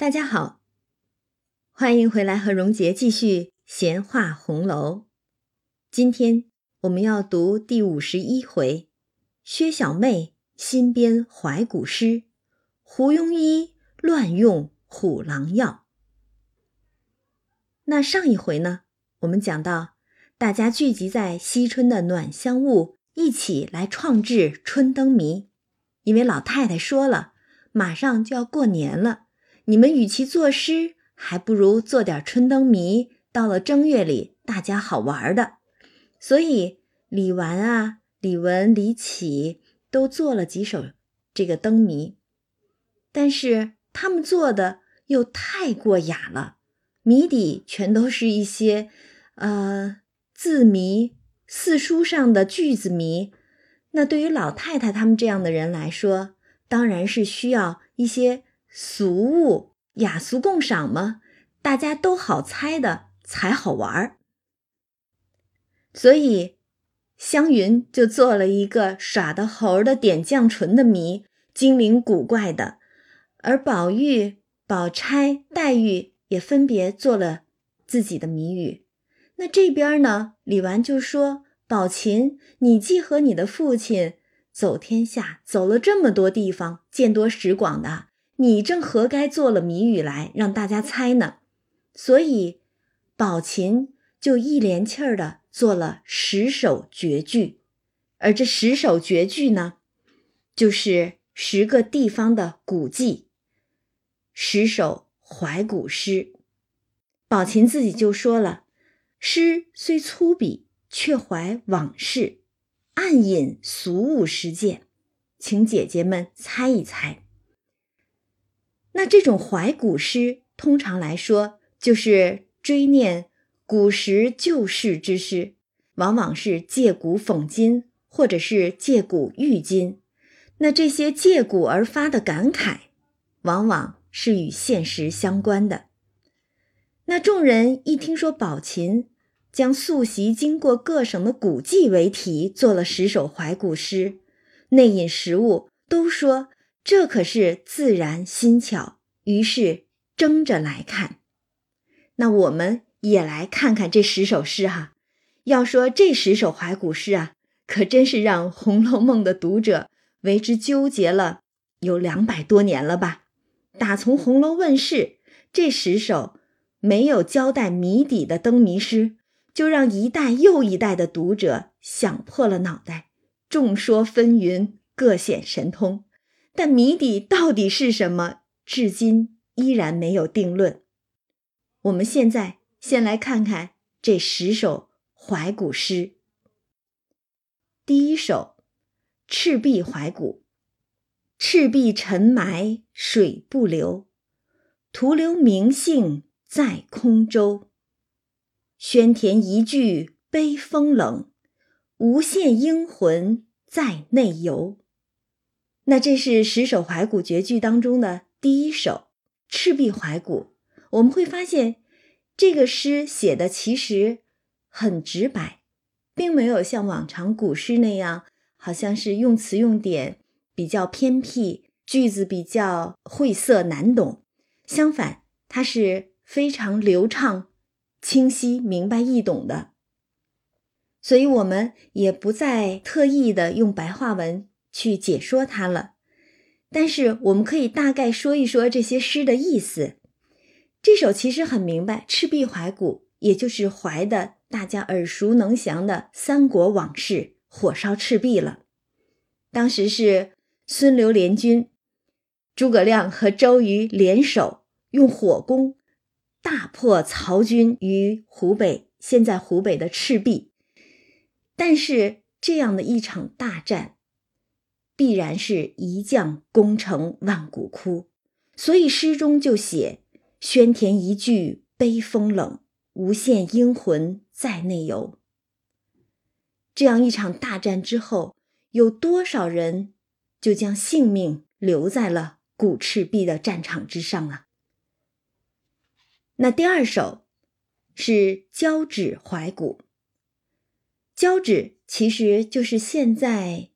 大家好，欢迎回来和荣杰继续闲话红楼。今天我们要读第五十一回，薛小妹新编怀古诗，胡庸医乱用虎狼药。那上一回呢，我们讲到大家聚集在惜春的暖香坞，一起来创制春灯谜，因为老太太说了，马上就要过年了。你们与其作诗，还不如做点春灯谜。到了正月里，大家好玩的。所以李纨啊、李文、李启都做了几首这个灯谜，但是他们做的又太过雅了，谜底全都是一些呃字谜、四书上的句子谜。那对于老太太他们这样的人来说，当然是需要一些。俗物雅俗共赏吗？大家都好猜的才好玩儿。所以湘云就做了一个耍的猴的点绛唇的谜，精灵古怪的；而宝玉、宝钗、黛玉也分别做了自己的谜语。那这边呢，李纨就说：“宝琴，你既和你的父亲走天下，走了这么多地方，见多识广的。”你正何该做了谜语来让大家猜呢？所以宝琴就一连气儿的做了十首绝句，而这十首绝句呢，就是十个地方的古迹，十首怀古诗。宝琴自己就说了：“诗虽粗鄙，却怀往事，暗引俗物实践，请姐姐们猜一猜。”那这种怀古诗，通常来说就是追念古时旧事之诗，往往是借古讽今，或者是借古喻今。那这些借古而发的感慨，往往是与现实相关的。那众人一听说宝琴将素习经过各省的古迹为题，做了十首怀古诗，内引实物，都说。这可是自然新巧，于是争着来看。那我们也来看看这十首诗哈。要说这十首怀古诗啊，可真是让《红楼梦》的读者为之纠结了有两百多年了吧？打从红楼问世，这十首没有交代谜底的灯谜诗，就让一代又一代的读者想破了脑袋，众说纷纭，各显神通。但谜底到底是什么，至今依然没有定论。我们现在先来看看这十首怀古诗。第一首《赤壁怀古》：赤壁沉埋水不流，徒留名姓在空舟。宣田一句悲风冷，无限英魂在内游。那这是十首怀古绝句当中的第一首《赤壁怀古》。我们会发现，这个诗写的其实很直白，并没有像往常古诗那样，好像是用词用典比较偏僻，句子比较晦涩难懂。相反，它是非常流畅、清晰、明白易懂的。所以，我们也不再特意的用白话文。去解说它了，但是我们可以大概说一说这些诗的意思。这首其实很明白，《赤壁怀古》也就是怀的大家耳熟能详的三国往事，火烧赤壁了。当时是孙刘联军，诸葛亮和周瑜联手，用火攻大破曹军于湖北，现在湖北的赤壁。但是这样的一场大战。必然是一将功成万骨枯，所以诗中就写“宣田一句悲风冷，无限英魂在内游”。这样一场大战之后，有多少人就将性命留在了古赤壁的战场之上啊？那第二首是交趾怀古，交趾其实就是现在。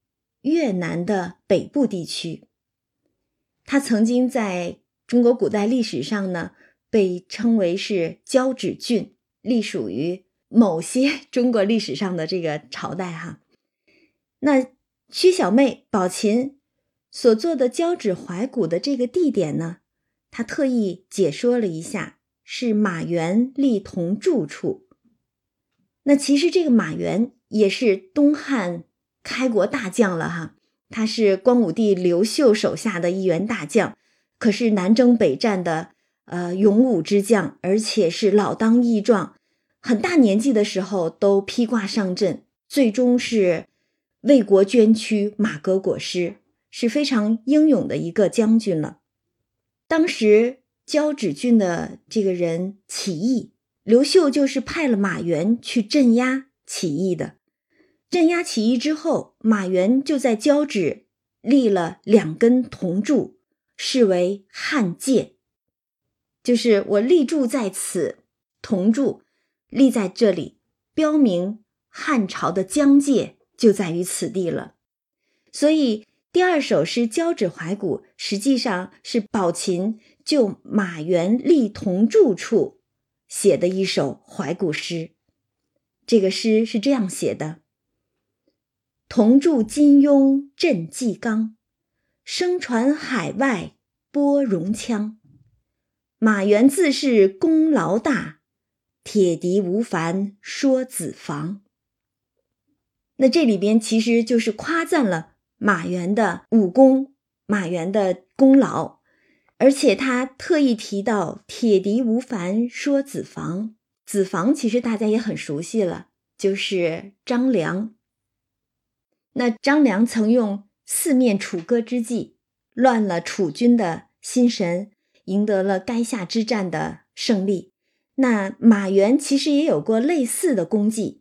越南的北部地区，它曾经在中国古代历史上呢，被称为是交趾郡，隶属于某些 中国历史上的这个朝代哈。那薛小妹宝琴所做的交趾怀古的这个地点呢，他特意解说了一下，是马援立铜柱处。那其实这个马援也是东汉开国大将了哈，他是光武帝刘秀手下的一员大将，可是南征北战的呃勇武之将，而且是老当益壮，很大年纪的时候都披挂上阵，最终是为国捐躯，马革裹尸。是非常英勇的一个将军了。当时交趾郡的这个人起义，刘秀就是派了马援去镇压起义的。镇压起义之后，马援就在交趾立了两根铜柱，视为汉界，就是我立柱在此，铜柱立在这里，标明汉朝的疆界就在于此地了。所以。第二首诗《交趾怀古》实际上是宝琴就马援立铜柱处写的一首怀古诗。这个诗是这样写的：“铜柱金庸镇纪纲，声传海外播戎羌。马援自是功劳大，铁笛无烦说子房。”那这里边其实就是夸赞了。马援的武功，马援的功劳，而且他特意提到“铁笛无烦说子房”。子房其实大家也很熟悉了，就是张良。那张良曾用四面楚歌之计，乱了楚军的心神，赢得了垓下之战的胜利。那马援其实也有过类似的功绩，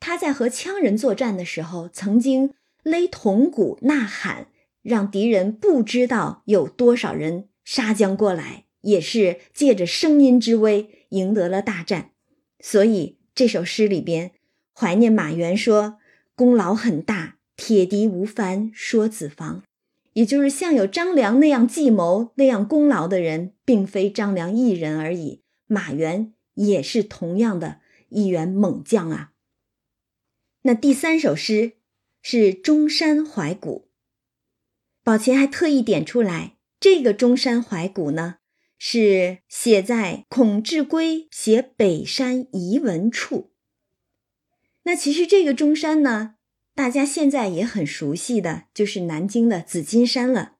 他在和羌人作战的时候，曾经。勒铜鼓呐喊，让敌人不知道有多少人杀将过来，也是借着声音之威赢得了大战。所以这首诗里边怀念马援，说功劳很大，铁笛无烦说子房，也就是像有张良那样计谋、那样功劳的人，并非张良一人而已。马援也是同样的一员猛将啊。那第三首诗。是中山怀古，宝琴还特意点出来，这个中山怀古呢，是写在孔志圭写北山遗文处。那其实这个中山呢，大家现在也很熟悉的就是南京的紫金山了。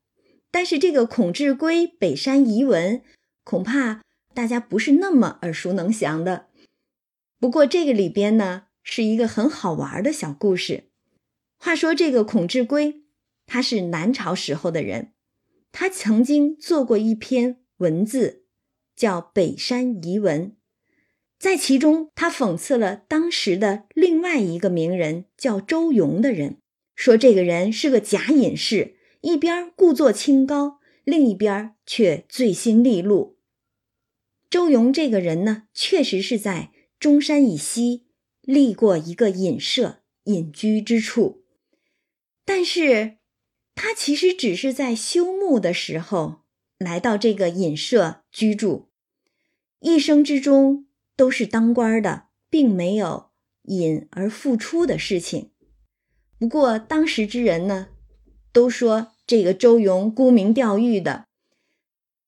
但是这个孔志圭北山遗文，恐怕大家不是那么耳熟能详的。不过这个里边呢，是一个很好玩的小故事。话说这个孔志圭，他是南朝时候的人，他曾经做过一篇文字，叫《北山遗文》，在其中他讽刺了当时的另外一个名人叫周永的人，说这个人是个假隐士，一边故作清高，另一边却醉心利禄。周永这个人呢，确实是在中山以西立过一个隐舍、隐居之处。但是，他其实只是在休沐的时候来到这个隐舍居住，一生之中都是当官的，并没有隐而复出的事情。不过当时之人呢，都说这个周永沽名钓誉的。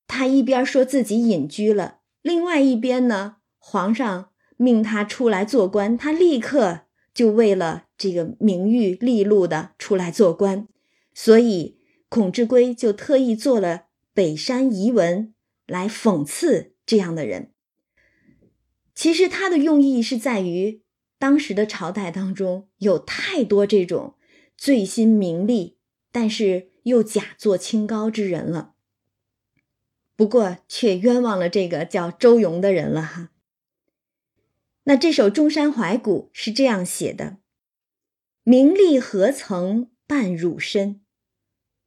他一边说自己隐居了，另外一边呢，皇上命他出来做官，他立刻。就为了这个名誉利禄的出来做官，所以孔志圭就特意做了《北山遗文》来讽刺这样的人。其实他的用意是在于，当时的朝代当中有太多这种醉心名利，但是又假作清高之人了。不过却冤枉了这个叫周荣的人了哈。那这首《中山怀古》是这样写的：“名利何曾伴汝身，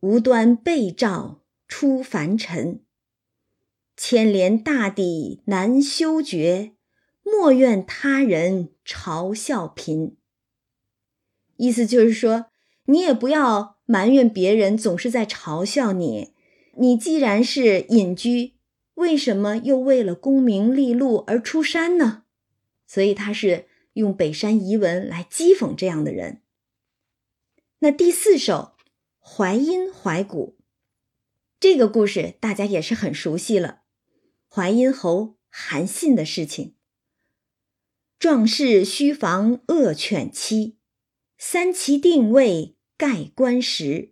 无端被召出凡尘。千年大抵难修绝，莫怨他人嘲笑贫。”意思就是说，你也不要埋怨别人总是在嘲笑你。你既然是隐居，为什么又为了功名利禄而出山呢？所以他是用北山遗文来讥讽这样的人。那第四首《淮阴怀古》这个故事大家也是很熟悉了，淮阴侯韩信的事情。壮士须防恶犬欺，三齐定位盖棺石。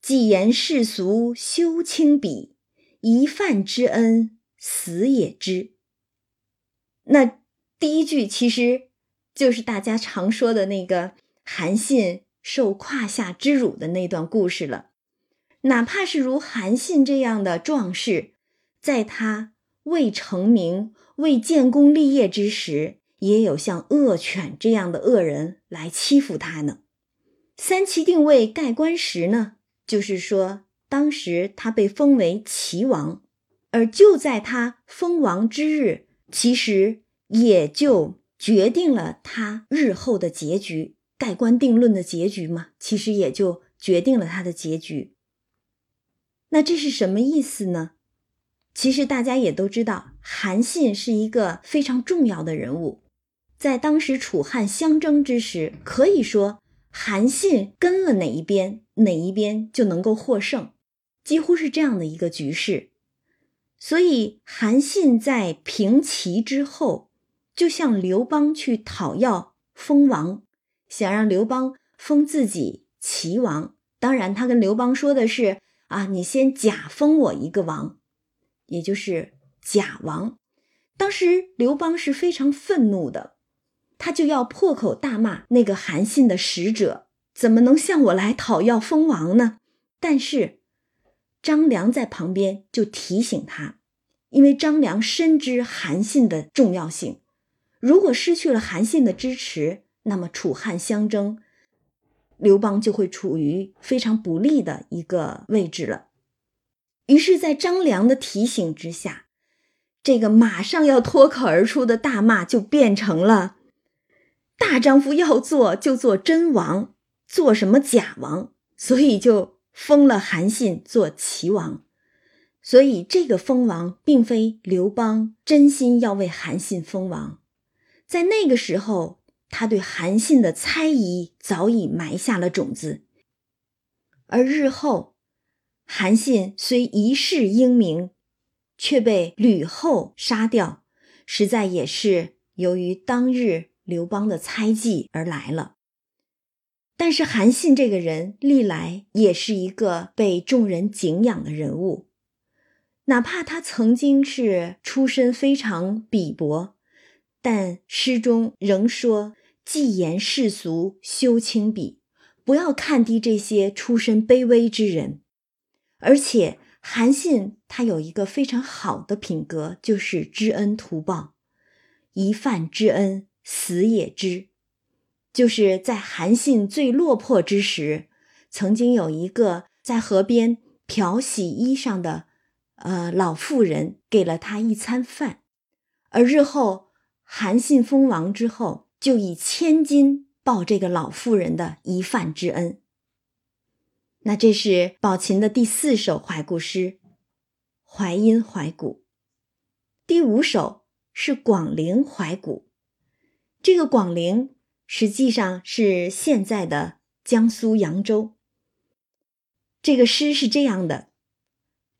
既言世俗休轻鄙，一饭之恩死也知。那第一句其实就是大家常说的那个韩信受胯下之辱的那段故事了。哪怕是如韩信这样的壮士，在他未成名、未建功立业之时，也有像恶犬这样的恶人来欺负他呢。三齐定位盖棺时呢，就是说当时他被封为齐王，而就在他封王之日，其实也就决定了他日后的结局，盖棺定论的结局嘛，其实也就决定了他的结局。那这是什么意思呢？其实大家也都知道，韩信是一个非常重要的人物。在当时楚汉相争之时，可以说韩信跟了哪一边，哪一边就能够获胜，几乎是这样的一个局势。所以韩信在平齐之后，就向刘邦去讨要封王，想让刘邦封自己齐王。当然，他跟刘邦说的是：啊，你先假封我一个王，也就是假王。当时刘邦是非常愤怒的。他就要破口大骂那个韩信的使者，怎么能向我来讨要封王呢？但是张良在旁边就提醒他，因为张良深知韩信的重要性，如果失去了韩信的支持，那么楚汉相争，刘邦就会处于非常不利的一个位置了。于是，在张良的提醒之下，这个马上要脱口而出的大骂就变成了。大丈夫要做就做真王，做什么假王？所以就封了韩信做齐王。所以这个封王并非刘邦真心要为韩信封王，在那个时候，他对韩信的猜疑早已埋下了种子。而日后，韩信虽一世英名，却被吕后杀掉，实在也是由于当日。刘邦的猜忌而来了，但是韩信这个人历来也是一个被众人敬仰的人物，哪怕他曾经是出身非常鄙薄，但诗中仍说“既言世俗修轻鄙”，不要看低这些出身卑微之人。而且韩信他有一个非常好的品格，就是知恩图报，一饭之恩。死也知，就是在韩信最落魄之时，曾经有一个在河边漂洗衣裳的，呃老妇人给了他一餐饭，而日后韩信封王之后，就以千金报这个老妇人的一饭之恩。那这是宝琴的第四首怀古诗《淮阴怀古》，第五首是广陵怀古。这个广陵实际上是现在的江苏扬州。这个诗是这样的：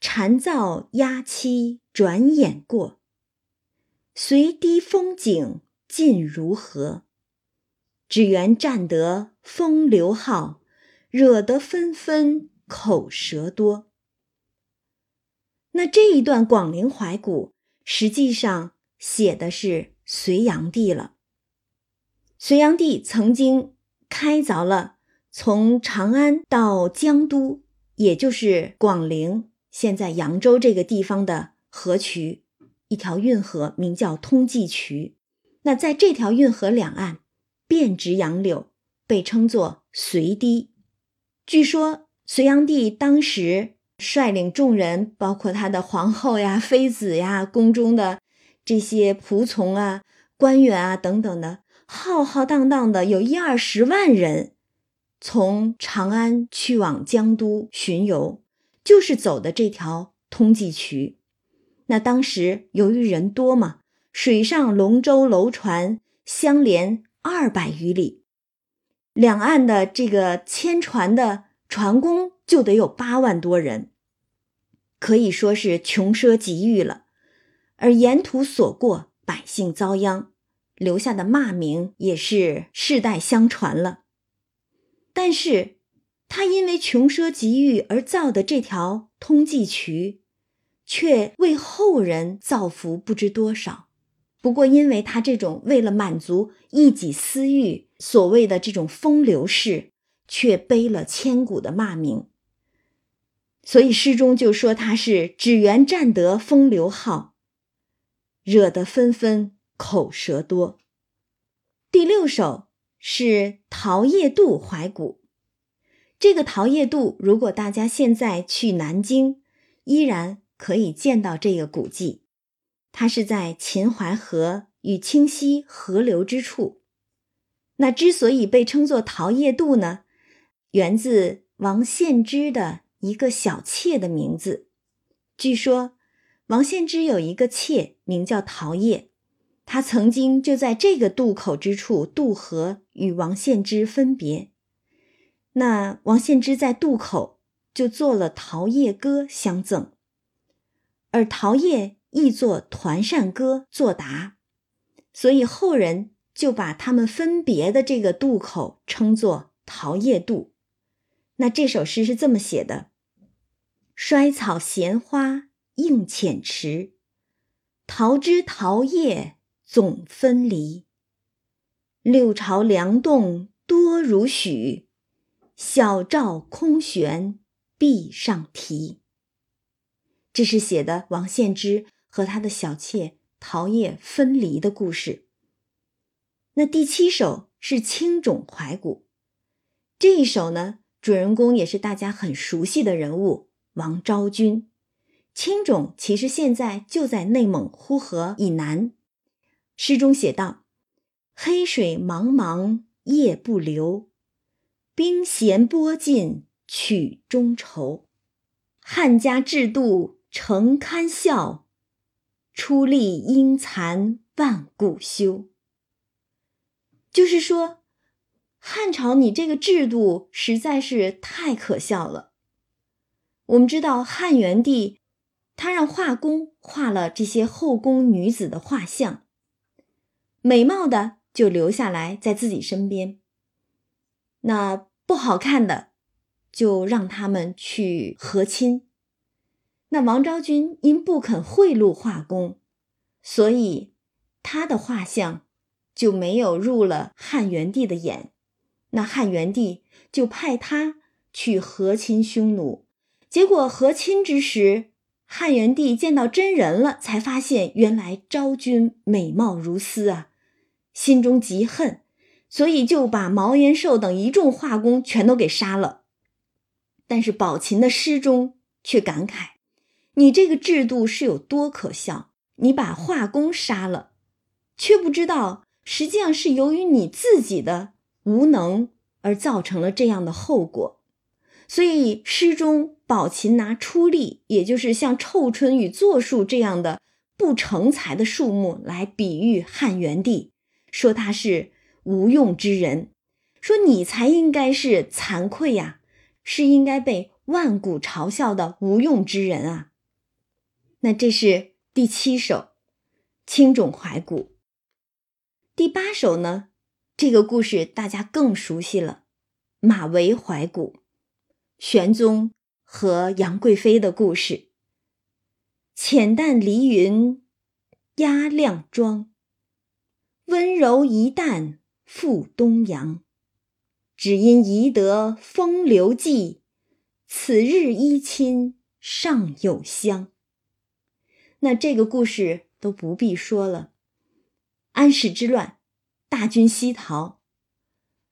蝉噪鸦栖转眼过，随堤风景尽如何？只缘占得风流好，惹得纷纷口舌多。那这一段广陵怀古，实际上写的是隋炀帝了。隋炀帝曾经开凿了从长安到江都，也就是广陵（现在扬州这个地方）的河渠，一条运河，名叫通济渠。那在这条运河两岸，遍植杨柳，被称作隋堤。据说隋炀帝当时率领众人，包括他的皇后呀、妃子呀、宫中的这些仆从啊、官员啊等等的。浩浩荡荡的有一二十万人，从长安去往江都巡游，就是走的这条通济渠。那当时由于人多嘛，水上龙舟、楼船相连二百余里，两岸的这个牵船的船工就得有八万多人，可以说是穷奢极欲了。而沿途所过，百姓遭殃，留下的骂名也是世代相传了。但是，他因为穷奢极欲而造的这条通济渠，却为后人造福不知多少。不过，因为他这种为了满足一己私欲所谓的这种风流事，却背了千古的骂名。所以诗中就说他是只缘占得风流号。惹得纷纷口舌多。第六首是桃叶渡怀古。这个桃叶渡，如果大家现在去南京，依然可以见到这个古迹。它是在秦淮河与清溪合流之处。那之所以被称作桃叶渡呢，源自王献之的一个小妾的名字。据说。王献之有一个妾，名叫桃叶，他曾经就在这个渡口之处渡河，与王献之分别。那王献之在渡口就做了《桃叶歌》相赠，而桃叶亦作《团扇歌》作答，所以后人就把他们分别的这个渡口称作桃叶渡。那这首诗是这么写的：衰草闲花。映浅池，桃枝桃叶总分离。六朝梁栋多如许，小照空悬壁上题。这是写的王献之和他的小妾桃叶分离的故事。那第七首是《青冢怀古》，这一首呢，主人公也是大家很熟悉的人物王昭君。青冢其实现在就在内蒙呼和以南。诗中写道：“黑水茫茫夜不流，冰弦波尽曲中愁。汉家制度诚堪笑，出力应残万古休。”就是说，汉朝你这个制度实在是太可笑了。我们知道汉元帝。他让画工画了这些后宫女子的画像，美貌的就留下来在自己身边，那不好看的就让他们去和亲。那王昭君因不肯贿赂画工，所以他的画像就没有入了汉元帝的眼。那汉元帝就派他去和亲匈奴，结果和亲之时。汉元帝见到真人了，才发现原来昭君美貌如丝啊，心中极恨，所以就把毛延寿等一众画工全都给杀了。但是宝琴的诗中却感慨：“你这个制度是有多可笑？你把画工杀了，却不知道实际上是由于你自己的无能而造成了这样的后果。”所以诗中。宝琴拿出力，也就是像臭椿与柞树这样的不成才的树木来比喻汉元帝，说他是无用之人，说你才应该是惭愧呀，是应该被万古嘲笑的无用之人啊。那这是第七首《青冢怀古》。第八首呢，这个故事大家更熟悉了，《马嵬怀古》，玄宗。和杨贵妃的故事。浅淡离云压亮妆，温柔一旦赴东阳。只因宜得风流计，此日依亲尚有香。那这个故事都不必说了。安史之乱，大军西逃，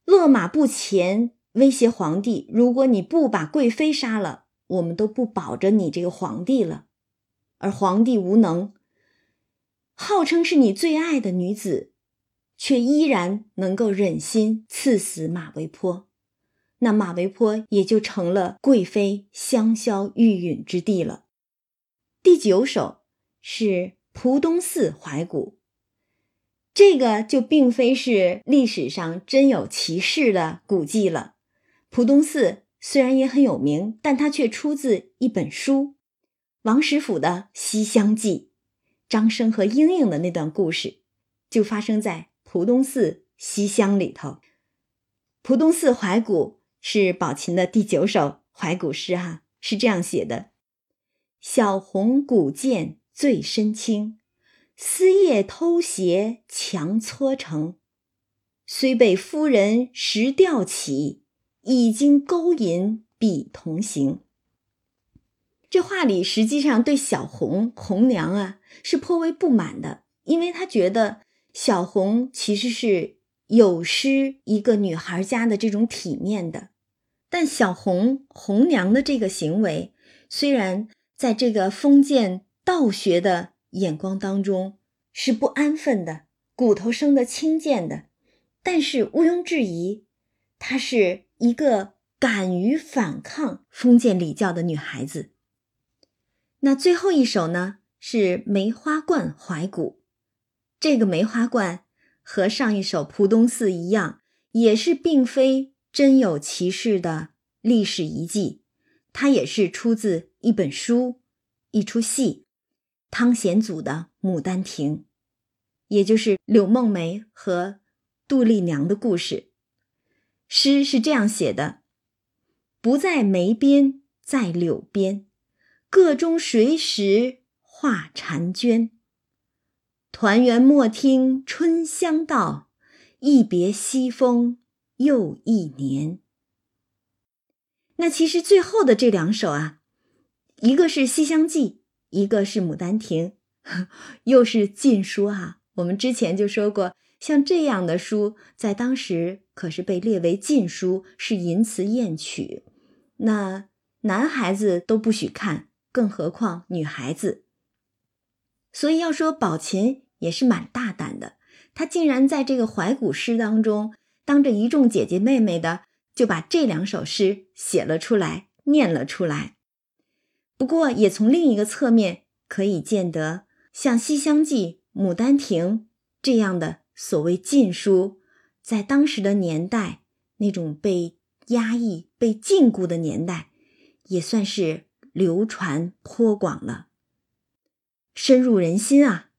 勒马不前，威胁皇帝：如果你不把贵妃杀了。我们都不保着你这个皇帝了，而皇帝无能，号称是你最爱的女子，却依然能够忍心赐死马嵬坡，那马嵬坡也就成了贵妃香消玉殒之地了。第九首是蒲东寺怀古，这个就并非是历史上真有其事的古迹了。蒲东寺虽然也很有名，但它却出自一本书——王实甫的《西厢记》，张生和莺莺的那段故事就发生在蒲东寺西厢里头。蒲东寺怀古是宝琴的第九首怀古诗，哈，是这样写的：“小红古剑最深青，丝叶偷斜强搓成。虽被夫人拾吊起，已经勾引比同行。”这话里实际上对小红红娘啊是颇为不满的，因为他觉得小红其实是。有失一个女孩家的这种体面的，但小红红娘的这个行为，虽然在这个封建道学的眼光当中是不安分的、骨头生的轻贱的，但是毋庸置疑，她是一个敢于反抗封建礼教的女孩子。那最后一首呢，是梅花冠怀古，这个梅花冠。和上一首《蒲东寺》一样，也是并非真有其事的历史遗迹，它也是出自一本书、一出戏——汤显祖的《牡丹亭》，也就是柳梦梅和杜丽娘的故事。诗是这样写的：“不在梅边，在柳边，个中谁识画婵娟？”团圆莫听春香到，一别西风又一年。那其实最后的这两首啊，一个是《西厢记》，一个是《牡丹亭》，又是禁书哈。我们之前就说过，像这样的书，在当时可是被列为禁书，是淫词艳曲，那男孩子都不许看，更何况女孩子。所以要说宝琴也是蛮大胆的，她竟然在这个怀古诗当中，当着一众姐姐妹妹的，就把这两首诗写了出来，念了出来。不过也从另一个侧面可以见得，像《西厢记》《牡丹亭》这样的所谓禁书，在当时的年代，那种被压抑、被禁锢的年代，也算是流传颇广了。深入人心啊！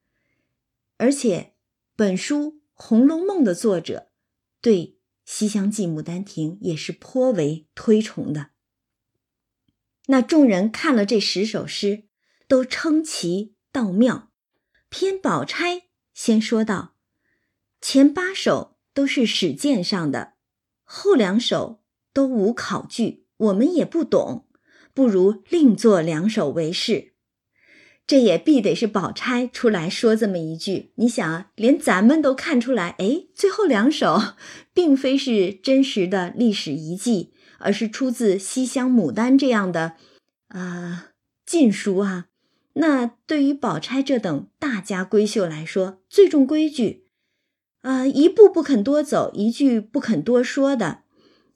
而且，本书《红楼梦》的作者对《西厢记》《牡丹亭》也是颇为推崇的。那众人看了这十首诗，都称其道妙。偏宝钗先说道：“前八首都是史鉴上的，后两首都无考据，我们也不懂，不如另作两首为是。”这也必得是宝钗出来说这么一句。你想啊，连咱们都看出来，哎，最后两首并非是真实的历史遗迹，而是出自《西厢牡丹》这样的啊禁书啊。那对于宝钗这等大家闺秀来说，最重规矩啊，一步不肯多走，一句不肯多说的，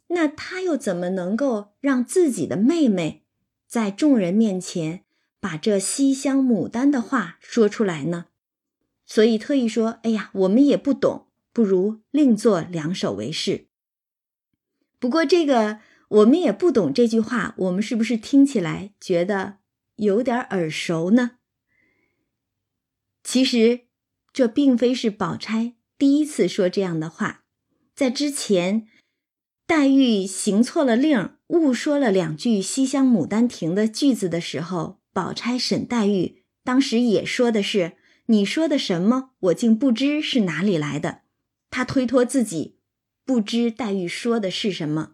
那她又怎么能够让自己的妹妹在众人面前？把这西厢牡丹的话说出来呢，所以特意说：“哎呀，我们也不懂，不如另作两首为是。”不过这个我们也不懂这句话，我们是不是听起来觉得有点耳熟呢？其实这并非是宝钗第一次说这样的话，在之前，黛玉行错了令，误说了两句《西厢牡丹亭》的句子的时候。宝钗沈黛玉当时也说的是：“你说的什么？我竟不知是哪里来的。”她推脱自己不知黛玉说的是什么，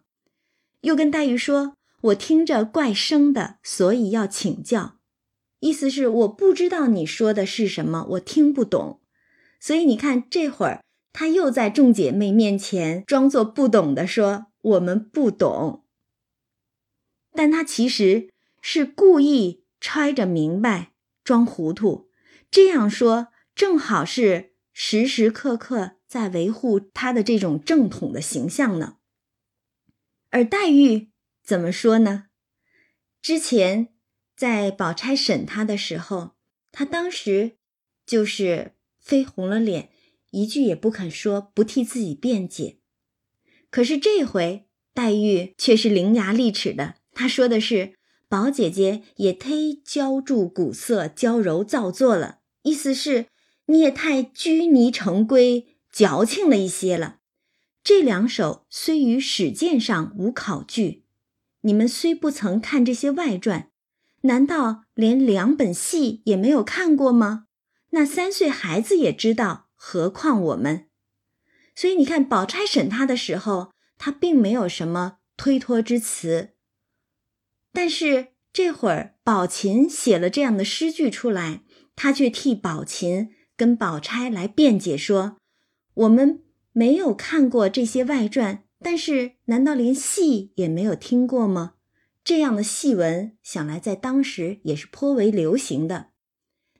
又跟黛玉说：“我听着怪生的，所以要请教。”意思是我不知道你说的是什么，我听不懂。所以你看，这会儿她又在众姐妹面前装作不懂的说：“我们不懂。”但她其实是故意。揣着明白装糊涂，这样说正好是时时刻刻在维护他的这种正统的形象呢。而黛玉怎么说呢？之前在宝钗审他的时候，他当时就是绯红了脸，一句也不肯说，不替自己辩解。可是这回黛玉却是伶牙俐齿的，她说的是：“宝姐姐也忒娇住古色，娇柔造作了。”意思是你也太拘泥成规、矫情了一些了。这两首虽于史鉴上无考据，你们虽不曾看这些外传，难道连两本戏也没有看过吗？那三岁孩子也知道，何况我们？所以你看，宝钗审他的时候，他并没有什么推脱之词。但是这会儿宝琴写了这样的诗句出来。他却替宝琴跟宝钗来辩解说：“我们没有看过这些外传，但是难道连戏也没有听过吗？这样的戏文，想来在当时也是颇为流行的。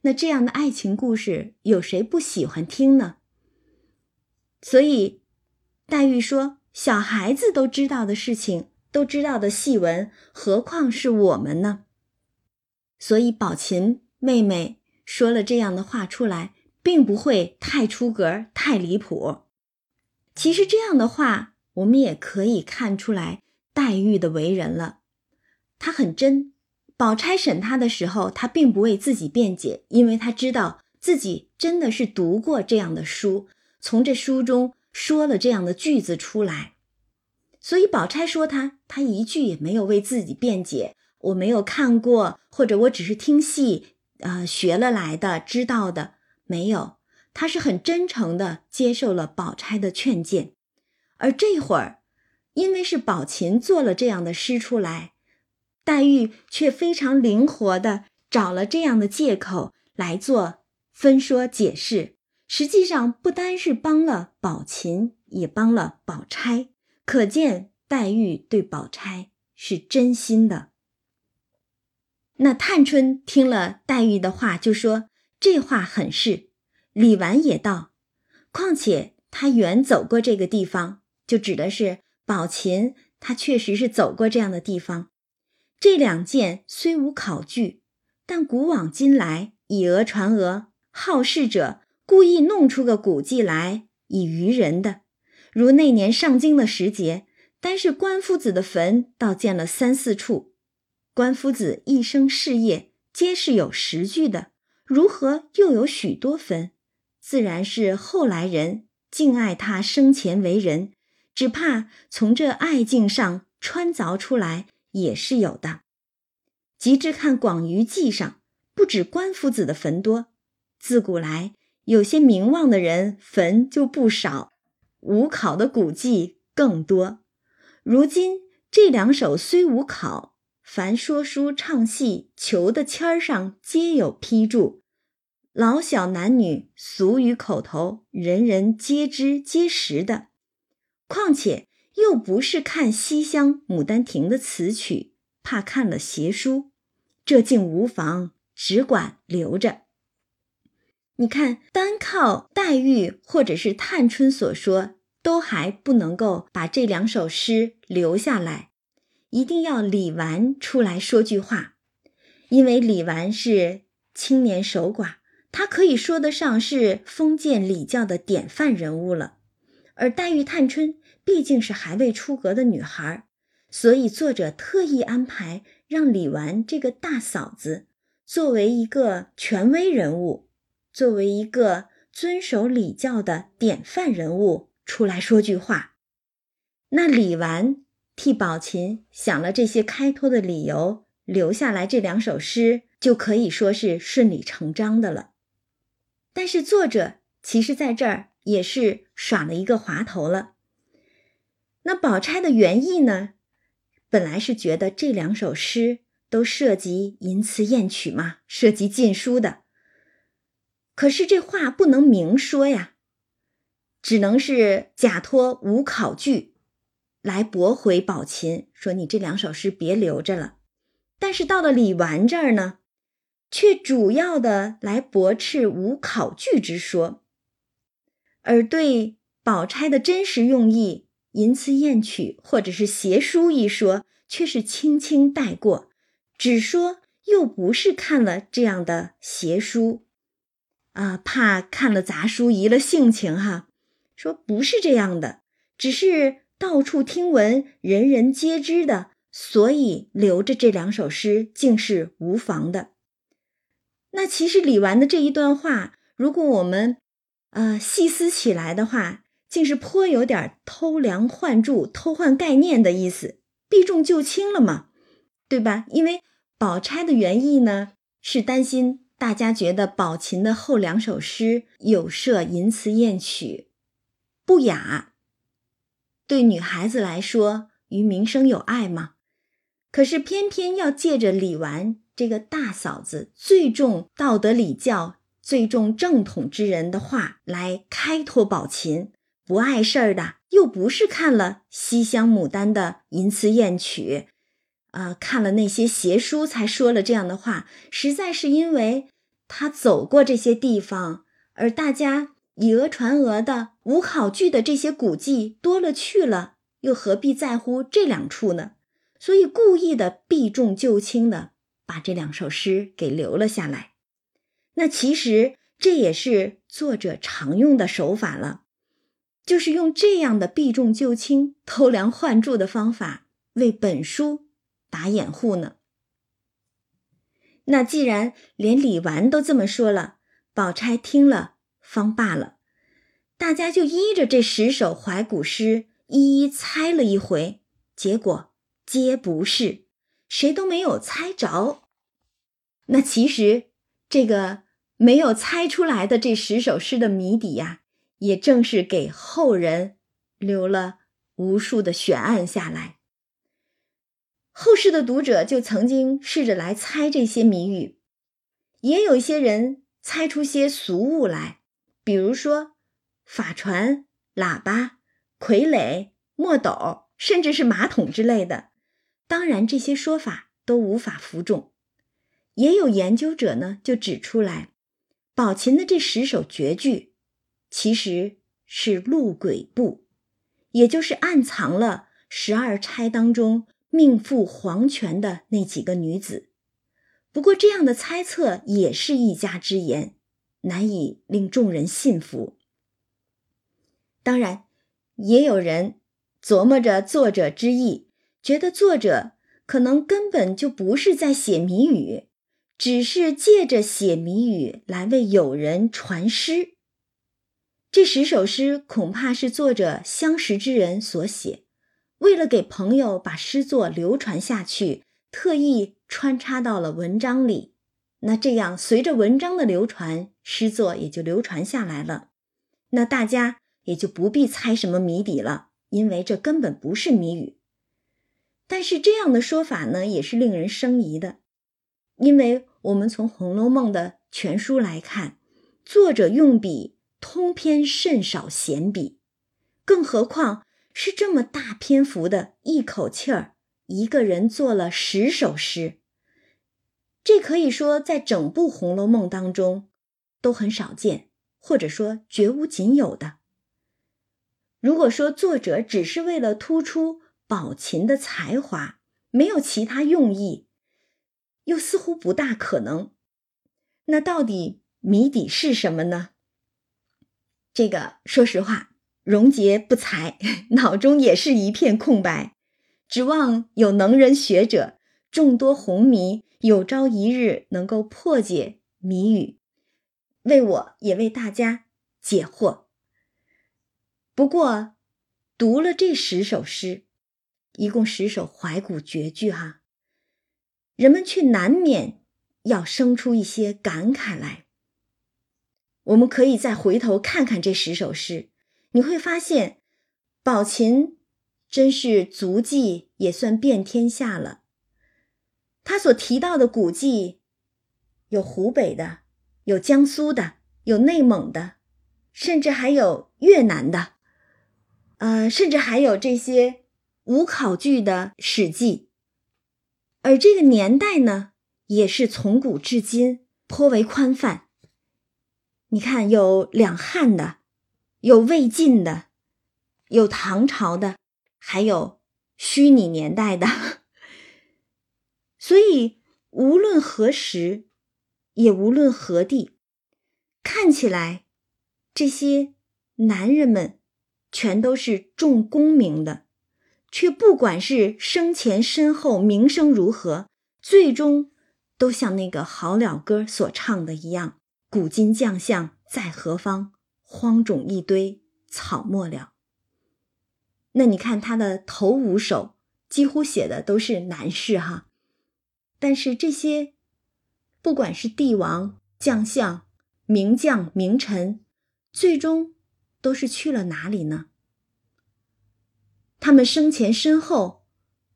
那这样的爱情故事，有谁不喜欢听呢？所以，黛玉说：‘小孩子都知道的事情，都知道的戏文，何况是我们呢？’所以，宝琴妹妹。”说了这样的话出来，并不会太出格、太离谱。其实这样的话，我们也可以看出来黛玉的为人了。她很真。宝钗审她的时候，她并不为自己辩解，因为她知道自己真的是读过这样的书，从这书中说了这样的句子出来。所以宝钗说他，他一句也没有为自己辩解。我没有看过，或者我只是听戏。呃，学了来的，知道的没有？他是很真诚的接受了宝钗的劝谏，而这会儿，因为是宝琴做了这样的诗出来，黛玉却非常灵活的找了这样的借口来做分说解释。实际上，不单是帮了宝琴，也帮了宝钗，可见黛玉对宝钗是真心的。那探春听了黛玉的话，就说：“这话很是。”李纨也道：“况且他原走过这个地方，就指的是宝琴，他确实是走过这样的地方。这两件虽无考据，但古往今来以讹传讹，好事者故意弄出个古迹来以愚人的。如那年上京的时节，单是关夫子的坟，倒建了三四处。”关夫子一生事业皆是有实据的，如何又有许多坟？自然是后来人敬爱他生前为人，只怕从这爱敬上穿凿出来也是有的。及至看《广舆记》上，不止关夫子的坟多，自古来有些名望的人坟就不少，无考的古迹更多。如今这两首虽无考。凡说书唱戏求的签儿上皆有批注，老小男女俗语口头，人人皆知皆识的。况且又不是看西厢《牡丹亭》的词曲，怕看了邪书，这竟无妨，只管留着。你看，单靠黛玉或者是探春所说，都还不能够把这两首诗留下来。一定要李纨出来说句话，因为李纨是青年守寡，她可以说得上是封建礼教的典范人物了。而黛玉、探春毕竟是还未出阁的女孩，所以作者特意安排让李纨这个大嫂子作为一个权威人物，作为一个遵守礼教的典范人物出来说句话。那李纨。替宝琴想了这些开脱的理由，留下来这两首诗，就可以说是顺理成章的了。但是作者其实在这儿也是耍了一个滑头了。那宝钗的原意呢？本来是觉得这两首诗都涉及淫词艳曲嘛，涉及禁书的。可是这话不能明说呀，只能是假托无考据。来驳回宝琴，说你这两首诗别留着了。但是到了李纨这儿呢，却主要的来驳斥无考据之说，而对宝钗的真实用意——淫词艳曲或者是邪书一说，却是轻轻带过，只说又不是看了这样的邪书，啊，怕看了杂书移了性情哈。说不是这样的，只是到处听闻，人人皆知的，所以留着这两首诗，竟是无妨的。那其实李纨的这一段话，如果我们呃细思起来的话，竟是颇有点偷梁换柱、偷换概念的意思，避重就轻了嘛，对吧？因为宝钗的原意呢，是担心大家觉得宝琴的后两首诗有涉淫词艳曲。不雅，对女孩子来说，于名声有碍吗？可是偏偏要借着李纨这个大嫂子最重道德礼教、最重正统之人的话来开脱宝琴，不碍事儿的，又不是看了西厢牡丹的淫词艳曲，啊，看了那些邪书才说了这样的话，实在是因为他走过这些地方，而大家。以讹传讹的无考据的这些古迹多了去了，又何必在乎这两处呢？所以故意的避重就轻的把这两首诗给留了下来。那其实这也是作者常用的手法了，就是用这样的避重就轻、偷梁换柱的方法为本书打掩护呢。那既然连李纨都这么说了，宝钗听了。方罢了，大家就依着这十首怀古诗一一猜了一回，结果皆不是，谁都没有猜着。那其实这个没有猜出来的这十首诗的谜底呀，也正是给后人留了无数的悬案下来。后世的读者就曾经试着来猜这些谜语，也有一些人猜出些俗物来。比如说，法船、喇叭、傀儡、墨斗，甚至是马桶之类的，当然这些说法都无法服众。也有研究者呢，就指出来，宝琴的这十首绝句，其实是路鬼部，也就是暗藏了十二钗当中命赴黄泉的那几个女子。不过，这样的猜测也是一家之言。难以令众人信服。当然，也有人琢磨着作者之意，觉得作者可能根本就不是在写谜语，只是借着写谜语来为友人传诗。这十首诗恐怕是作者相识之人所写，为了给朋友把诗作流传下去，特意穿插到了文章里。那这样，随着文章的流传，诗作也就流传下来了。那大家也就不必猜什么谜底了，因为这根本不是谜语。但是这样的说法呢，也是令人生疑的，因为我们从《红楼梦》的全书来看，作者用笔通篇甚少闲笔，更何况是这么大篇幅的一口气儿，一个人做了十首诗。这可以说，在整部《红楼梦》当中都很少见，或者说绝无仅有的。如果说作者只是为了突出宝琴的才华，没有其他用意，又似乎不大可能。那到底谜底是什么呢？这个说实话，荣杰不才，脑中也是一片空白，指望有能人学者，众多红迷。有朝一日能够破解谜语，为我也为大家解惑。不过，读了这十首诗，一共十首怀古绝句哈，人们却难免要生出一些感慨来。我们可以再回头看看这十首诗，你会发现，宝琴真是足迹也算遍天下了。他所提到的古迹，有湖北的，有江苏的，有内蒙的，甚至还有越南的，呃，甚至还有这些无考据的史记。而这个年代呢，也是从古至今颇为宽泛。你看，有两汉的，有魏晋的，有唐朝的，还有虚拟年代的。所以，无论何时，也无论何地，看起来这些男人们全都是重功名的，却不管是生前身后名声如何，最终都像那个好了歌所唱的一样：“古今将相在何方？荒冢一堆草没了。”那你看他的头五首，几乎写的都是男士哈。但是这些，不管是帝王、将相、名将、名臣，最终都是去了哪里呢？他们生前身后，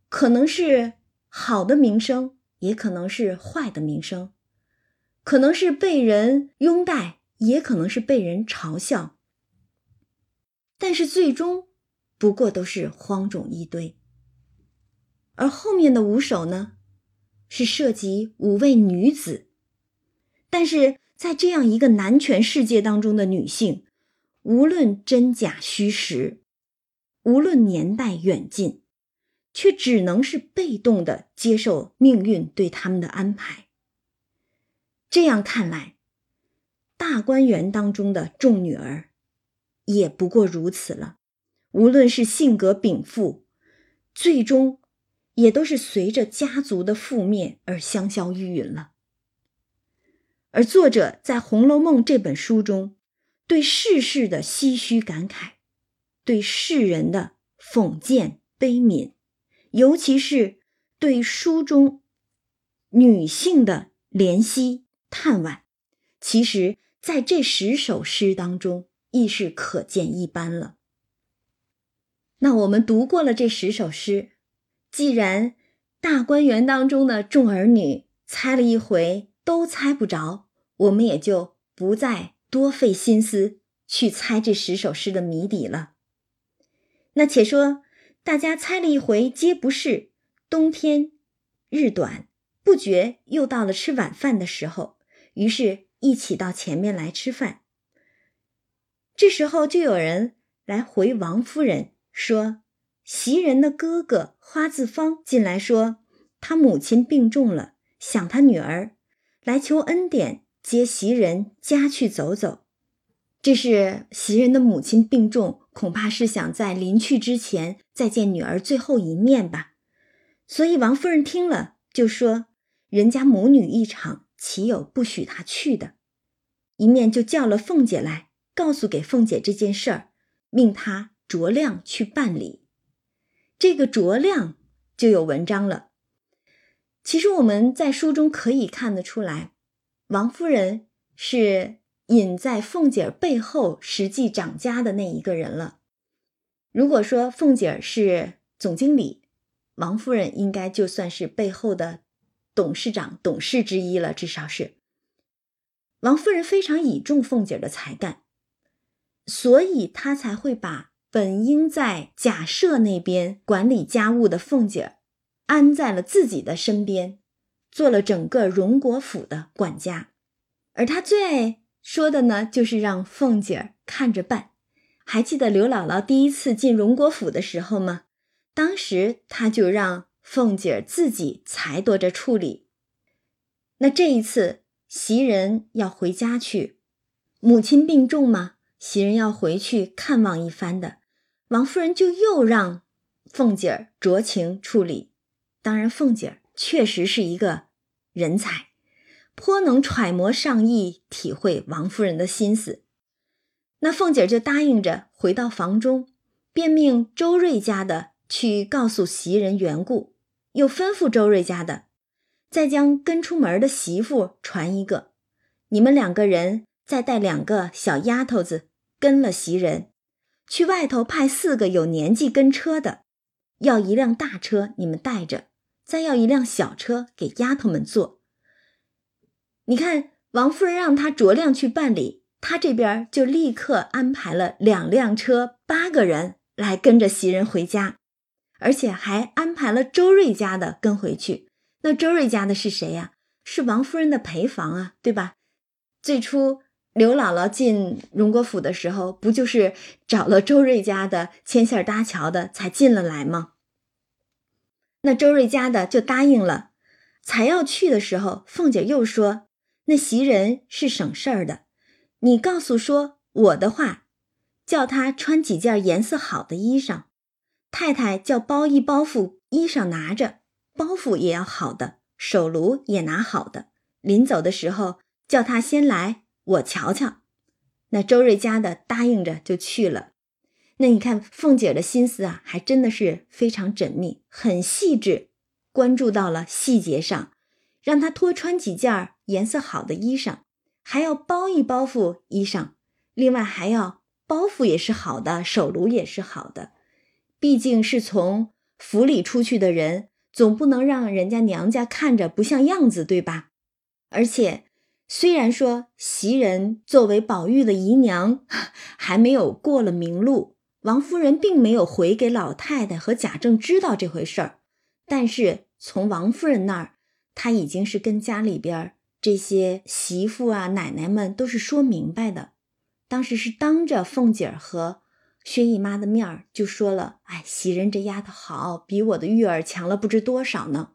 可能是好的名声，也可能是坏的名声，可能是被人拥戴，也可能是被人嘲笑。但是最终。不过都是荒冢一堆，而后面的五首呢，是涉及五位女子。但是在这样一个男权世界当中的女性，无论真假虚实，无论年代远近，却只能是被动的接受命运对他们的安排。这样看来，大观园当中的众女儿，也不过如此了。无论是性格禀赋，最终也都是随着家族的覆灭而香消玉殒了。而作者在《红楼梦》这本书中，对世事的唏嘘感慨，对世人的讽谏悲悯，尤其是对书中女性的怜惜叹惋，其实在这十首诗当中亦是可见一斑了。那我们读过了这十首诗，既然大观园当中的众儿女猜了一回都猜不着，我们也就不再多费心思去猜这十首诗的谜底了。那且说大家猜了一回皆不是，冬天日短，不觉又到了吃晚饭的时候，于是一起到前面来吃饭。这时候就有人来回王夫人。说，袭人的哥哥花自芳进来说，他母亲病重了，想他女儿，来求恩典，接袭人家去走走。这是袭人的母亲病重，恐怕是想在临去之前再见女儿最后一面吧。所以王夫人听了就说：“人家母女一场，岂有不许她去的？”一面就叫了凤姐来，告诉给凤姐这件事儿，命她。酌量去办理，这个酌量就有文章了。其实我们在书中可以看得出来，王夫人是隐在凤姐背后实际掌家的那一个人了。如果说凤姐是总经理，王夫人应该就算是背后的董事长、董事之一了，至少是。王夫人非常倚重凤姐的才干，所以她才会把。本应在贾赦那边管理家务的凤姐儿，安在了自己的身边，做了整个荣国府的管家。而他最爱说的呢，就是让凤姐儿看着办。还记得刘姥姥第一次进荣国府的时候吗？当时他就让凤姐儿自己裁夺着处理。那这一次袭人要回家去，母亲病重吗？袭人要回去看望一番的。王夫人就又让凤姐儿酌情处理。当然，凤姐儿确实是一个人才，颇能揣摩上意，体会王夫人的心思。那凤姐儿就答应着回到房中，便命周瑞家的去告诉袭人缘故，又吩咐周瑞家的再将跟出门的媳妇传一个，你们两个人再带两个小丫头子跟了袭人。去外头派四个有年纪跟车的，要一辆大车，你们带着；再要一辆小车给丫头们坐。你看，王夫人让他酌量去办理，他这边就立刻安排了两辆车，八个人来跟着袭人回家，而且还安排了周瑞家的跟回去。那周瑞家的是谁呀？是王夫人的陪房啊，对吧？最初。刘姥姥进荣国府的时候，不就是找了周瑞家的牵线搭桥的才进了来吗？那周瑞家的就答应了，才要去的时候，凤姐又说：“那袭人是省事儿的，你告诉说我的话，叫他穿几件颜色好的衣裳。太太叫包一包袱衣裳拿着，包袱也要好的，手炉也拿好的。临走的时候，叫他先来，我瞧瞧。”那周瑞家的答应着就去了。那你看凤姐的心思啊，还真的是非常缜密，很细致，关注到了细节上，让她多穿几件颜色好的衣裳，还要包一包袱衣裳，另外还要包袱也是好的，手炉也是好的。毕竟是从府里出去的人，总不能让人家娘家看着不像样子，对吧？而且。虽然说袭人作为宝玉的姨娘 还没有过了明路，王夫人并没有回给老太太和贾政知道这回事儿，但是从王夫人那儿，她已经是跟家里边这些媳妇啊、奶奶们都是说明白的。当时是当着凤姐儿和薛姨妈的面儿就说了：“哎，袭人这丫头好，比我的玉儿强了不知多少呢，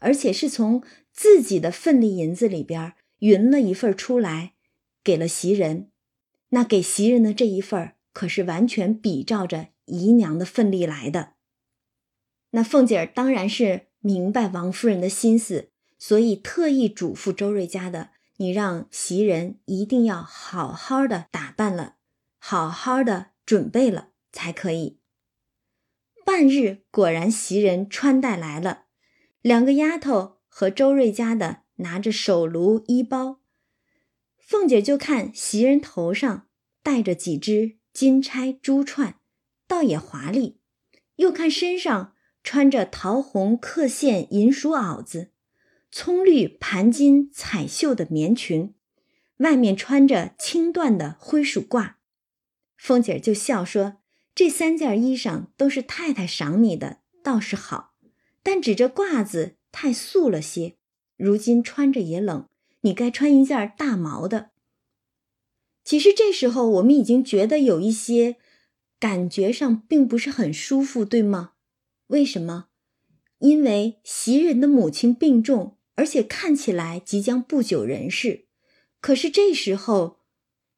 而且是从自己的份例银子里边。”匀了一份出来，给了袭人。那给袭人的这一份可是完全比照着姨娘的份例来的。那凤姐儿当然是明白王夫人的心思，所以特意嘱咐周瑞家的：“你让袭人一定要好好的打扮了，好好的准备了才可以。”半日果然袭人穿戴来了，两个丫头和周瑞家的。拿着手炉衣包，凤姐就看袭人头上戴着几只金钗珠串，倒也华丽；又看身上穿着桃红刻线银鼠袄子，葱绿盘金彩绣的棉裙，外面穿着青缎的灰鼠褂。凤姐就笑说：“这三件衣裳都是太太赏你的，倒是好，但只这褂子太素了些。”如今穿着也冷，你该穿一件大毛的。其实这时候我们已经觉得有一些感觉上并不是很舒服，对吗？为什么？因为袭人的母亲病重，而且看起来即将不久人世。可是这时候，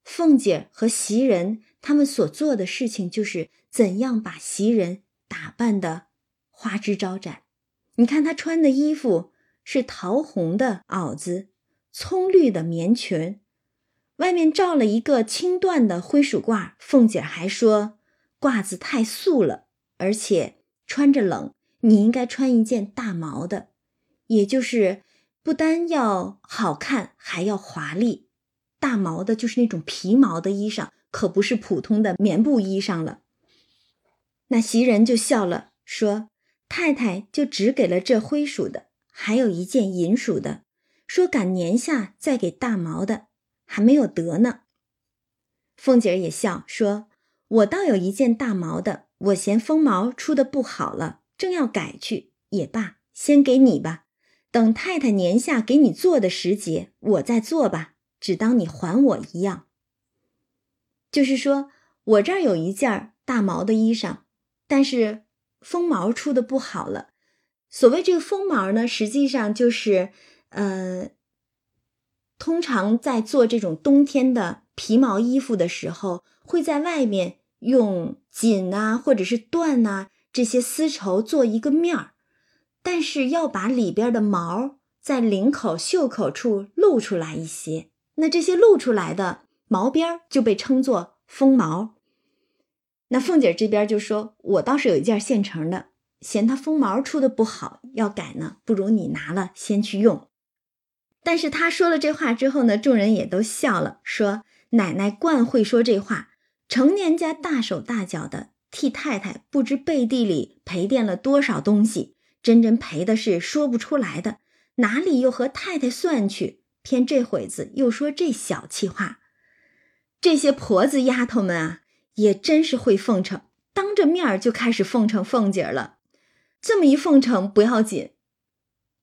凤姐和袭人他们所做的事情就是怎样把袭人打扮的花枝招展。你看她穿的衣服。是桃红的袄子，葱绿的棉裙，外面罩了一个青缎的灰鼠褂。凤姐还说褂子太素了，而且穿着冷，你应该穿一件大毛的，也就是不单要好看，还要华丽。大毛的就是那种皮毛的衣裳，可不是普通的棉布衣裳了。那袭人就笑了，说：“太太就只给了这灰鼠的。”还有一件银鼠的，说赶年下再给大毛的，还没有得呢。凤姐儿也笑说：“我倒有一件大毛的，我嫌风毛出的不好了，正要改去，也罢，先给你吧。等太太年下给你做的时节，我再做吧，只当你还我一样。就是说我这儿有一件大毛的衣裳，但是风毛出的不好了。”所谓这个风毛呢，实际上就是，呃，通常在做这种冬天的皮毛衣服的时候，会在外面用锦啊，或者是缎呐这些丝绸做一个面儿，但是要把里边的毛在领口、袖口处露出来一些，那这些露出来的毛边就被称作风毛。那凤姐这边就说：“我倒是有一件现成的。”嫌它风毛出的不好，要改呢，不如你拿了先去用。但是他说了这话之后呢，众人也都笑了，说奶奶惯会说这话，成年家大手大脚的替太太不知背地里赔垫了多少东西，真真赔的是说不出来的，哪里又和太太算去？偏这会子又说这小气话，这些婆子丫头们啊，也真是会奉承，当着面儿就开始奉承凤姐了。这么一奉承不要紧，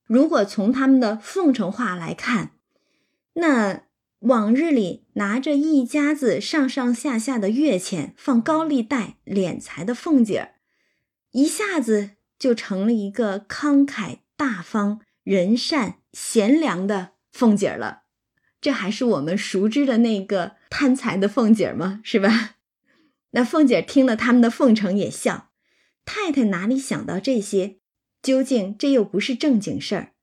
如果从他们的奉承话来看，那往日里拿着一家子上上下下的月钱放高利贷敛财的凤姐儿，一下子就成了一个慷慨大方、仁善贤良的凤姐儿了。这还是我们熟知的那个贪财的凤姐吗？是吧？那凤姐听了他们的奉承，也笑。太太哪里想到这些？究竟这又不是正经事儿，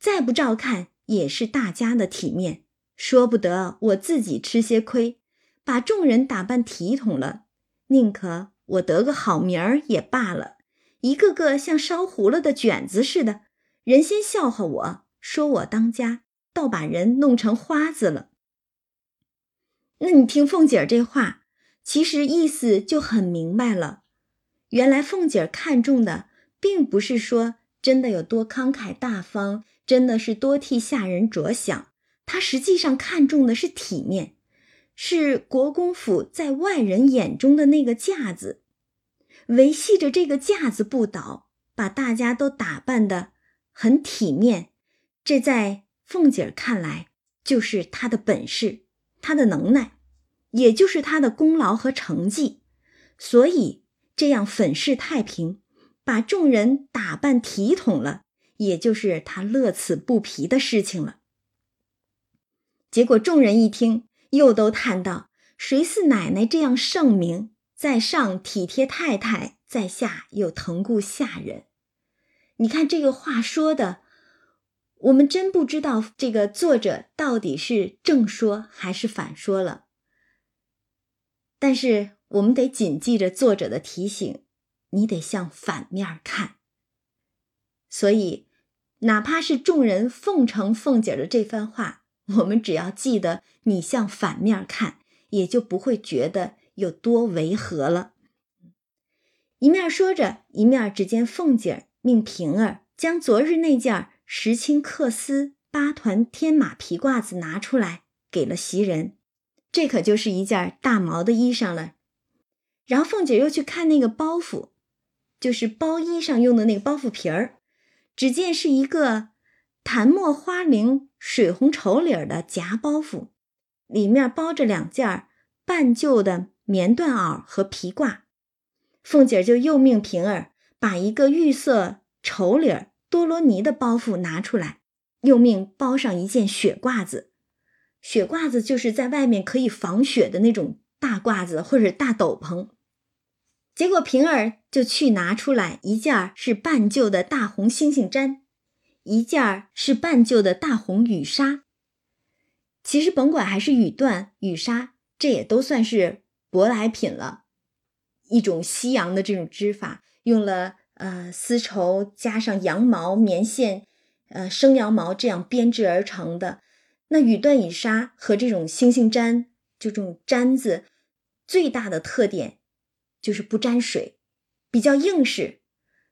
再不照看也是大家的体面。说不得我自己吃些亏，把众人打扮体统了，宁可我得个好名儿也罢了。一个个像烧糊了的卷子似的，人先笑话我说我当家，倒把人弄成花子了。那你听凤姐这话，其实意思就很明白了。原来凤姐看中的，并不是说真的有多慷慨大方，真的是多替下人着想。她实际上看重的是体面，是国公府在外人眼中的那个架子，维系着这个架子不倒，把大家都打扮的很体面。这在凤姐看来，就是她的本事，他的能耐，也就是他的功劳和成绩。所以。这样粉饰太平，把众人打扮体统了，也就是他乐此不疲的事情了。结果众人一听，又都叹道：“谁似奶奶这样圣明，在上体贴太太，在下又疼顾下人？”你看这个话说的，我们真不知道这个作者到底是正说还是反说了。但是。我们得谨记着作者的提醒，你得向反面看。所以，哪怕是众人奉承凤姐的这番话，我们只要记得你向反面看，也就不会觉得有多违和了。一面说着，一面只见凤姐命平儿将昨日那件儿石青缂丝八团天马皮褂子拿出来，给了袭人。这可就是一件大毛的衣裳了。然后凤姐又去看那个包袱，就是包衣裳用的那个包袱皮儿，只见是一个檀墨花翎水红绸里的夹包袱，里面包着两件半旧的棉缎袄和皮褂。凤姐就又命平儿把一个玉色绸里多罗尼的包袱拿出来，又命包上一件雪褂子。雪褂子就是在外面可以防雪的那种大褂子或者大斗篷。结果平儿就去拿出来一件是半旧的大红猩猩毡，一件是半旧的大红羽纱。其实甭管还是羽缎、羽纱，这也都算是舶来品了，一种西洋的这种织法，用了呃丝绸加上羊毛、棉线、呃生羊毛这样编织而成的。那羽缎羽纱和这种星星毡，就这种毡子，最大的特点。就是不沾水，比较硬实。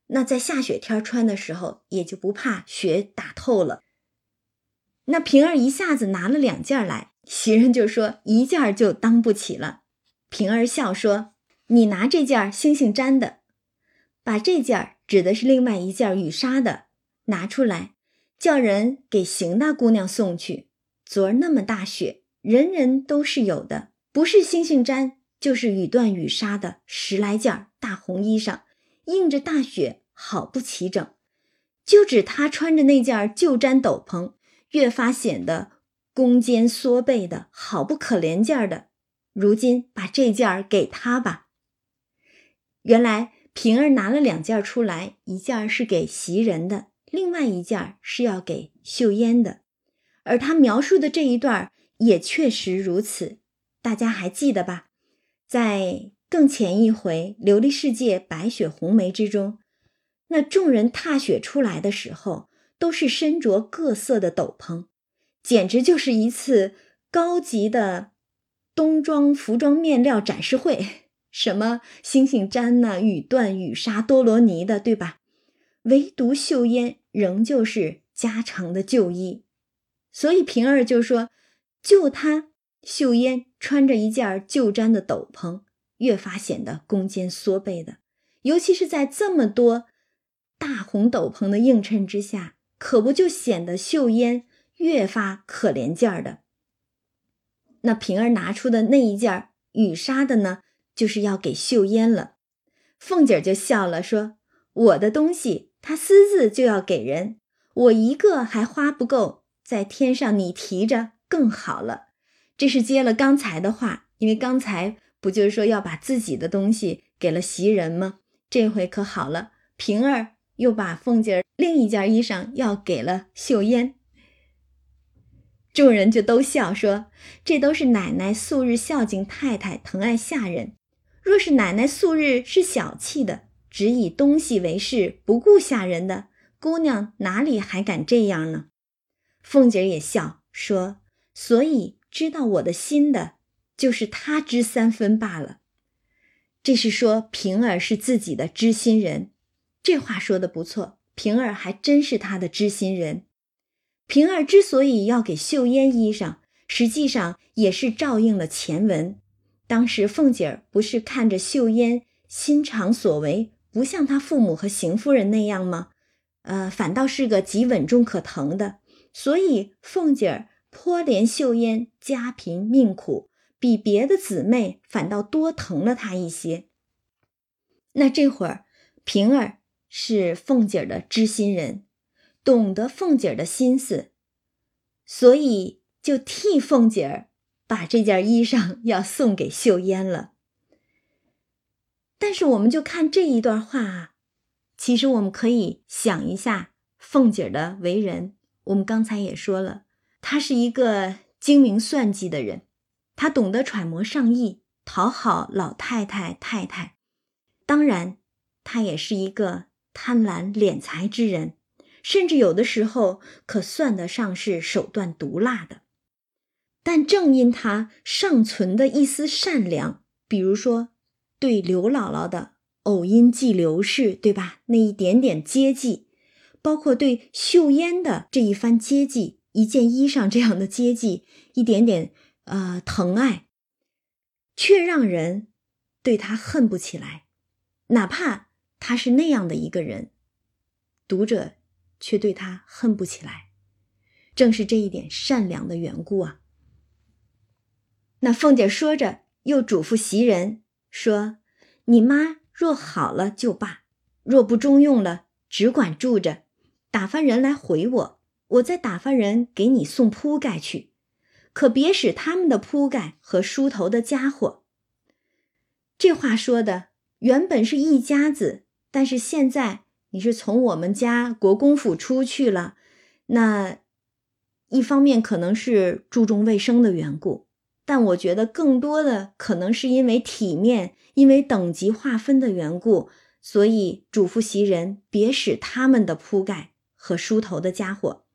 那在下雪天穿的时候，也就不怕雪打透了。那平儿一下子拿了两件来，袭人就说一件就当不起了。平儿笑说：“你拿这件星星毡的，把这件指的是另外一件羽纱的拿出来，叫人给邢大姑娘送去。昨儿那么大雪，人人都是有的，不是星星毡。”就是羽缎羽纱的十来件大红衣裳，映着大雪，好不齐整。就指他穿着那件旧毡斗篷，越发显得弓肩缩背的，好不可怜见的。如今把这件给他吧。原来平儿拿了两件出来，一件是给袭人的，另外一件是要给秀烟的。而他描述的这一段也确实如此，大家还记得吧？在更前一回《琉璃世界》白雪红梅之中，那众人踏雪出来的时候，都是身着各色的斗篷，简直就是一次高级的冬装服装面料展示会。什么星星毡呐、羽缎、羽纱、多罗尼的，对吧？唯独秀烟仍旧是加长的旧衣，所以平儿就说：“就她。”秀烟穿着一件旧毡的斗篷，越发显得弓肩缩背的。尤其是在这么多大红斗篷的映衬之下，可不就显得秀烟越发可怜劲儿的。那平儿拿出的那一件雨纱的呢，就是要给秀烟了。凤姐就笑了，说：“我的东西，她私自就要给人，我一个还花不够，在天上你提着更好了。这是接了刚才的话，因为刚才不就是说要把自己的东西给了袭人吗？这回可好了，平儿又把凤姐儿另一件衣裳要给了秀烟。众人就都笑说：“这都是奶奶素日孝敬太太，疼爱下人。若是奶奶素日是小气的，只以东西为事，不顾下人的姑娘，哪里还敢这样呢？”凤姐也笑说：“所以知道我的心的，就是他知三分罢了。”这是说平儿是自己的知心人，这话说的不错。平儿还真是他的知心人。平儿之所以要给秀烟衣裳，实际上也是照应了前文。当时凤姐儿不是看着秀烟心肠所为，不像她父母和邢夫人那样吗？呃，反倒是个极稳重可疼的。所以凤姐儿颇怜秀烟家贫命苦，比别的姊妹反倒多疼了她一些。那这会儿，平儿是凤姐儿的知心人。懂得凤姐儿的心思，所以就替凤姐儿把这件衣裳 要送给秀烟了。但是，我们就看这一段话啊，其实我们可以想一下凤姐儿的为人。我们刚才也说了，她是一个精明算计的人，她懂得揣摩上意，讨好老太太太太。当然，她也是一个贪婪敛财之人。甚至有的时候可算得上是手段毒辣的，但正因他尚存的一丝善良，比如说对刘姥姥的偶因记刘氏，对吧？那一点点接济，包括对秀烟的这一番接济，一件衣裳这样的接济，一点点呃疼爱，却让人对他恨不起来，哪怕他是那样的一个人，读者。却对他恨不起来，正是这一点善良的缘故啊。那凤姐说着，又嘱咐袭人说：“你妈若好了就罢，若不中用了，只管住着，打发人来回我，我再打发人给你送铺盖去，可别使他们的铺盖和梳头的家伙。”这话说的原本是一家子，但是现在。你是从我们家国公府出去了，那一方面可能是注重卫生的缘故，但我觉得更多的可能是因为体面，因为等级划分的缘故，所以嘱咐袭人别使他们的铺盖和梳头的家伙。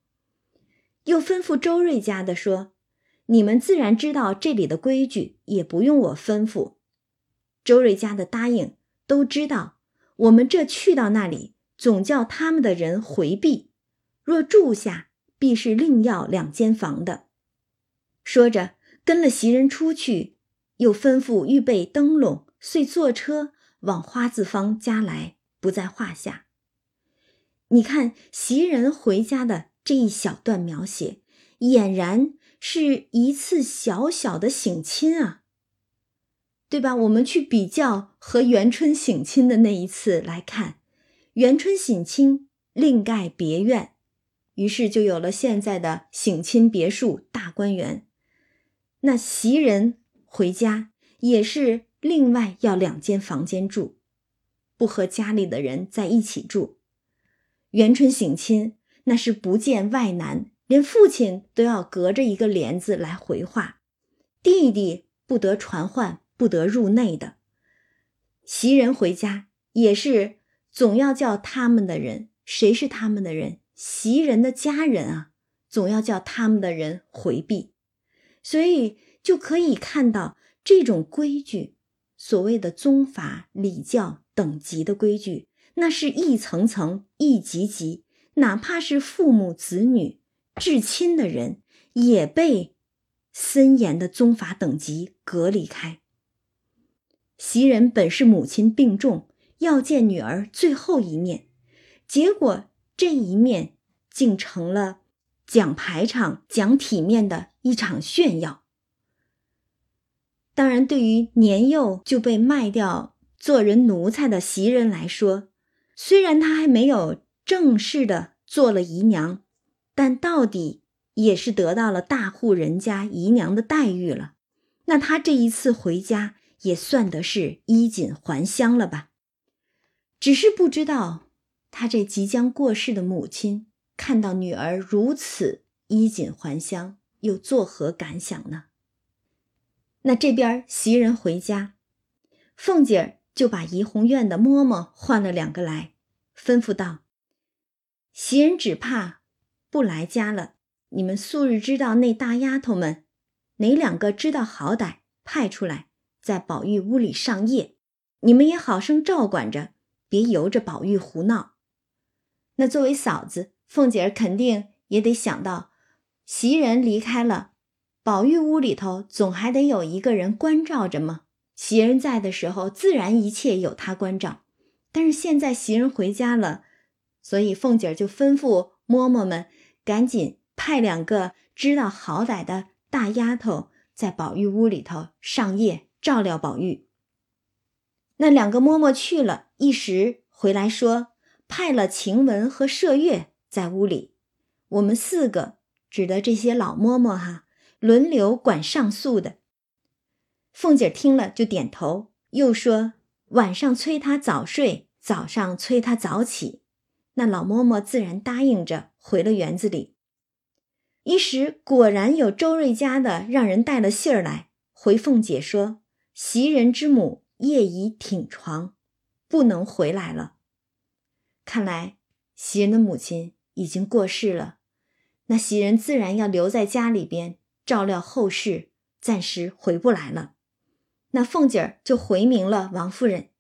又吩咐周瑞家的说：“你们自然知道这里的规矩，也不用我吩咐。”周瑞家的答应，都知道我们这去到那里。总叫他们的人回避，若住下，必是另要两间房的。说着，跟了袭人出去，又吩咐预备灯笼，遂坐车往花字坊家来，不在话下。你看袭人回家的这一小段描写，俨然是一次小小的省亲啊，对吧？我们去比较和元春省亲的那一次来看。元春省亲，另盖别院，于是就有了现在的省亲别墅大观园。那袭人回家也是另外要两间房间住，不和家里的人在一起住。元春省亲，那是不见外男，连父亲都要隔着一个帘子来回话，弟弟不得传唤，不得入内的。袭人回家也是。总要叫他们的人，谁是他们的人？袭人的家人啊，总要叫他们的人回避，所以就可以看到这种规矩，所谓的宗法礼教等级的规矩，那是一层层、一级级，哪怕是父母子女、至亲的人，也被森严的宗法等级隔离开。袭人本是母亲病重。要见女儿最后一面，结果这一面竟成了讲排场、讲体面的一场炫耀。当然，对于年幼就被卖掉做人奴才的袭人来说，虽然她还没有正式的做了姨娘，但到底也是得到了大户人家姨娘的待遇了。那他这一次回家也算得是衣锦还乡了吧？只是不知道他这即将过世的母亲看到女儿如此衣锦还乡，又作何感想呢？那这边袭人回家，凤姐儿就把怡红院的嬷嬷换了两个来，吩咐道：“袭人只怕不来家了，你们素日知道那大丫头们哪两个知道好歹，派出来在宝玉屋里上夜，你们也好生照管着，别由着宝玉胡闹。那作为嫂子，凤姐儿肯定也得想到，袭人离开了。”宝玉屋里头总还得有一个人关照着嘛？袭人在的时候，自然一切有他关照。但是现在袭人回家了，所以凤姐儿就吩咐嬷嬷们赶紧派两个知道好歹的大丫头在宝玉屋里头上夜照料宝玉。那两个嬷嬷去了一时回来说，派了晴雯和麝月在屋里，我们四个指的这些老嬷嬷哈。轮流管上宿的，凤姐听了就点头，又说：“晚上催她早睡，早上催她早起。”那老嬷嬷自然答应着，回了园子里。一时果然有周瑞家的让人带了信儿来，回凤姐说：“袭人之母夜已挺床，不能回来了。”看来袭人的母亲已经过世了，那袭人自然要留在家里边。照料后事，暂时回不来了。那凤姐儿就回明了王夫人，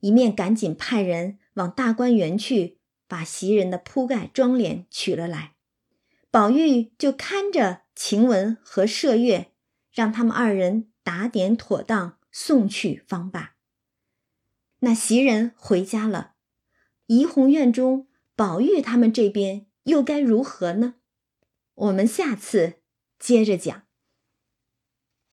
一面赶紧派人往大观园去，把袭人的铺盖妆奁取了来。宝玉就看着晴雯和麝月，让他们二人打点妥当，送去方罢。那袭人回家了，怡红院中，宝玉他们这边又该如何呢？我们下次。接着讲。